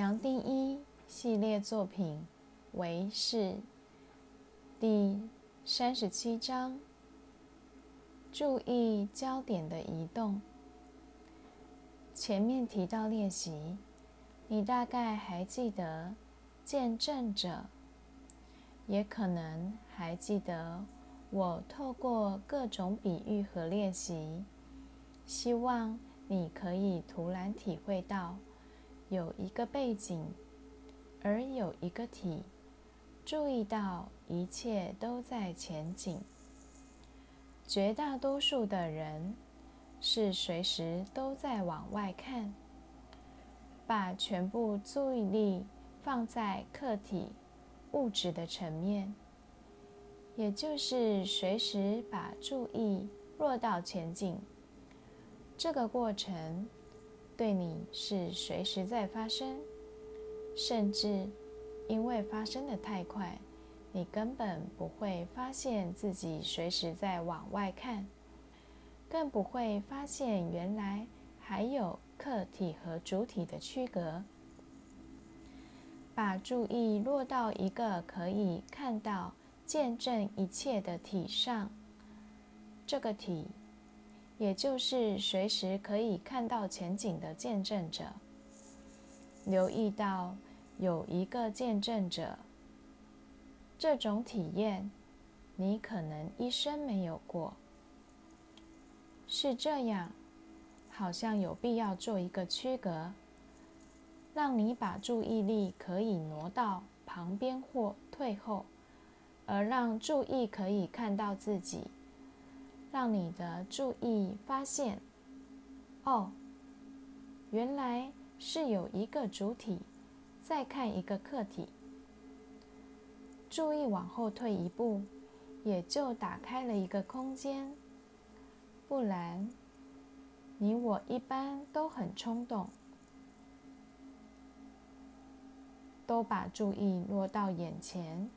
杨定一系列作品为是第三十七章，注意焦点的移动。前面提到练习，你大概还记得见证者，也可能还记得我透过各种比喻和练习，希望你可以突然体会到。有一个背景，而有一个体，注意到一切都在前景。绝大多数的人是随时都在往外看，把全部注意力放在客体物质的层面，也就是随时把注意落到前景。这个过程。对你是随时在发生，甚至因为发生的太快，你根本不会发现自己随时在往外看，更不会发现原来还有客体和主体的区隔。把注意落到一个可以看到、见证一切的体上，这个体。也就是随时可以看到前景的见证者，留意到有一个见证者，这种体验你可能一生没有过。是这样，好像有必要做一个区隔，让你把注意力可以挪到旁边或退后，而让注意可以看到自己。让你的注意发现，哦，原来是有一个主体在看一个客体。注意往后退一步，也就打开了一个空间。不然，你我一般都很冲动，都把注意落到眼前，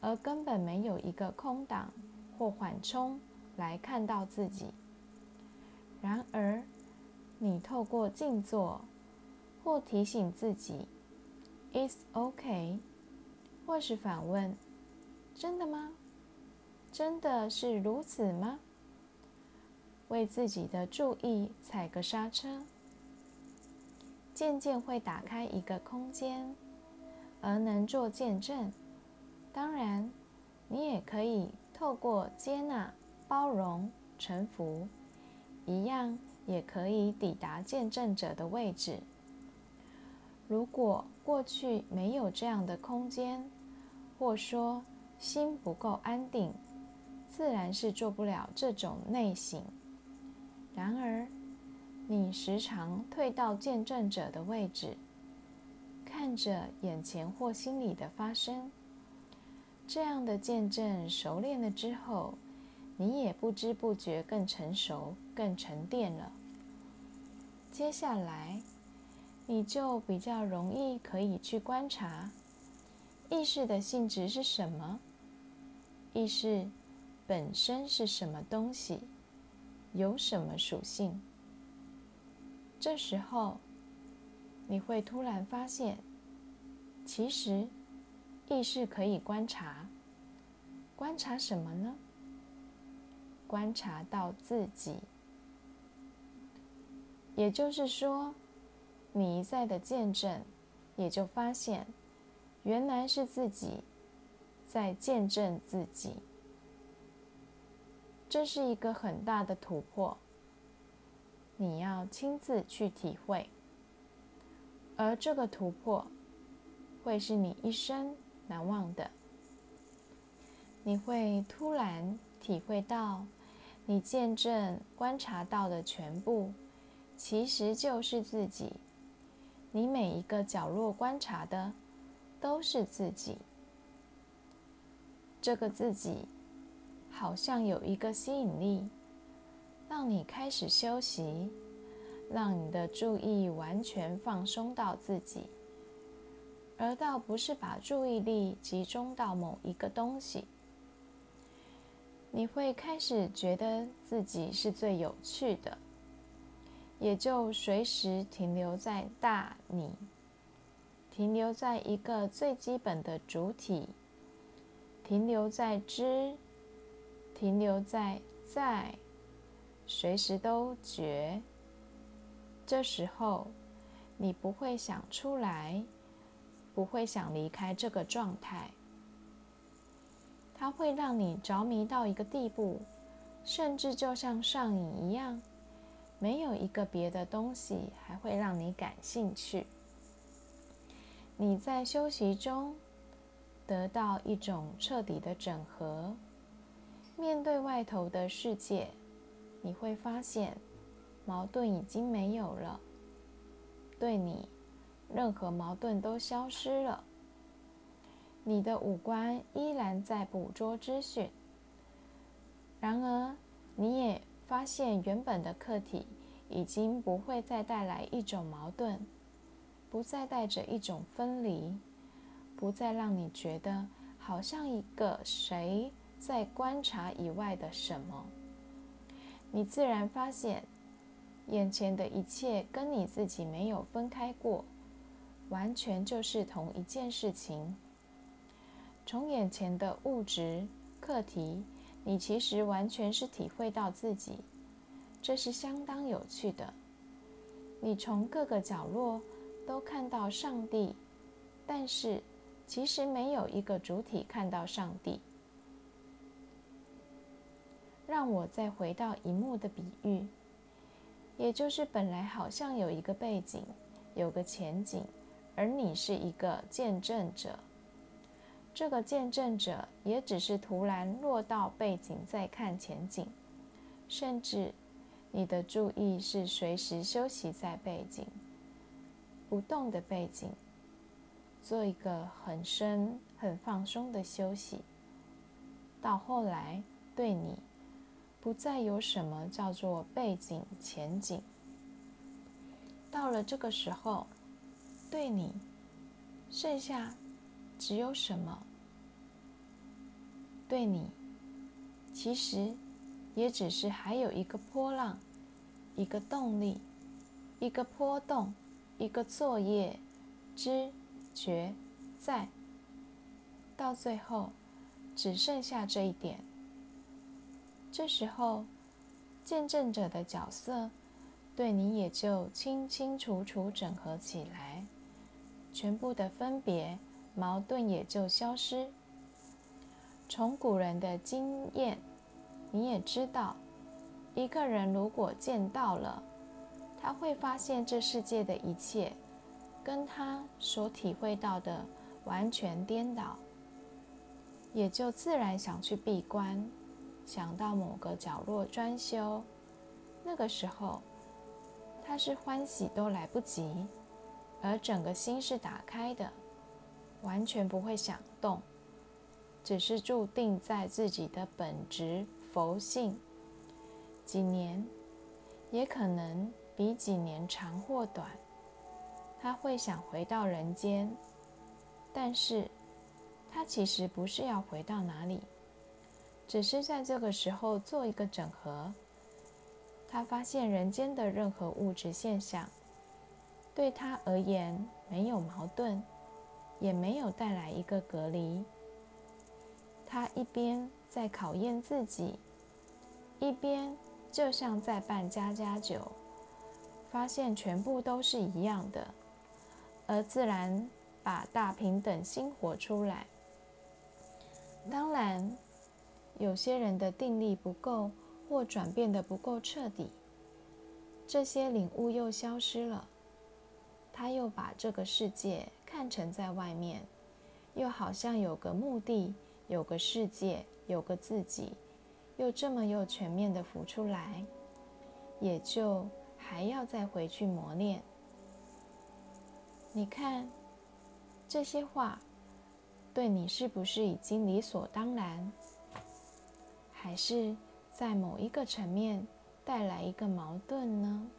而根本没有一个空档或缓冲。来看到自己。然而，你透过静坐，或提醒自己 “It's OK”，或是反问：“真的吗？真的是如此吗？”为自己的注意踩个刹车，渐渐会打开一个空间，而能做见证。当然，你也可以透过接纳。包容、臣服，一样也可以抵达见证者的位置。如果过去没有这样的空间，或说心不够安定，自然是做不了这种内省。然而，你时常退到见证者的位置，看着眼前或心里的发生，这样的见证熟练了之后。你也不知不觉更成熟、更沉淀了。接下来，你就比较容易可以去观察意识的性质是什么，意识本身是什么东西，有什么属性。这时候，你会突然发现，其实意识可以观察。观察什么呢？观察到自己，也就是说，你一再的见证，也就发现，原来是自己在见证自己。这是一个很大的突破，你要亲自去体会，而这个突破会是你一生难忘的。你会突然体会到。你见证、观察到的全部，其实就是自己。你每一个角落观察的，都是自己。这个自己，好像有一个吸引力，让你开始休息，让你的注意完全放松到自己，而倒不是把注意力集中到某一个东西。你会开始觉得自己是最有趣的，也就随时停留在大你，停留在一个最基本的主体，停留在知，停留在在，随时都觉。这时候，你不会想出来，不会想离开这个状态。它会让你着迷到一个地步，甚至就像上瘾一样，没有一个别的东西还会让你感兴趣。你在休息中得到一种彻底的整合，面对外头的世界，你会发现矛盾已经没有了，对你任何矛盾都消失了。你的五官依然在捕捉资讯，然而你也发现原本的客体已经不会再带来一种矛盾。不再带着一种分离，不再让你觉得好像一个谁在观察以外的什么。你自然发现，眼前的一切跟你自己没有分开过，完全就是同一件事情。从眼前的物质课题，你其实完全是体会到自己，这是相当有趣的。你从各个角落。都看到上帝，但是其实没有一个主体看到上帝。让我再回到荧幕的比喻，也就是本来好像有一个背景，有个前景，而你是一个见证者。这个见证者也只是突然落到背景再看前景，甚至你的注意是随时休息在背景。不动的背景，做一个很深、很放松的休息。到后来，对你不再有什么叫做背景、前景。到了这个时候，对你剩下只有什么？对你其实也只是还有一个波浪，一个动力，一个波动。一个作业，知觉在，到最后只剩下这一点。这时候，见证者的角色对你也就清清楚楚整合起来，全部的分别矛盾也就消失。从古人的经验，你也知道，一个人如果见到了。他会发现这世界的一切跟他所体会到的完全颠倒，也就自然想去闭关，想到某个角落专修。那个时候，他是欢喜都来不及，而整个心是打开的，完全不会想动，只是注定在自己的本职佛性。几年，也可能。比几年长或短，他会想回到人间，但是他其实不是要回到哪里，只是在这个时候做一个整合。他发现人间的任何物质现象，对他而言没有矛盾，也没有带来一个隔离。他一边在考验自己，一边就像在办家家酒。发现全部都是一样的，而自然把大平等心活出来。当然，有些人的定力不够，或转变的不够彻底，这些领悟又消失了。他又把这个世界看成在外面，又好像有个目的，有个世界，有个自己，又这么又全面的浮出来，也就。还要再回去磨练。你看，这些话对你是不是已经理所当然？还是在某一个层面带来一个矛盾呢？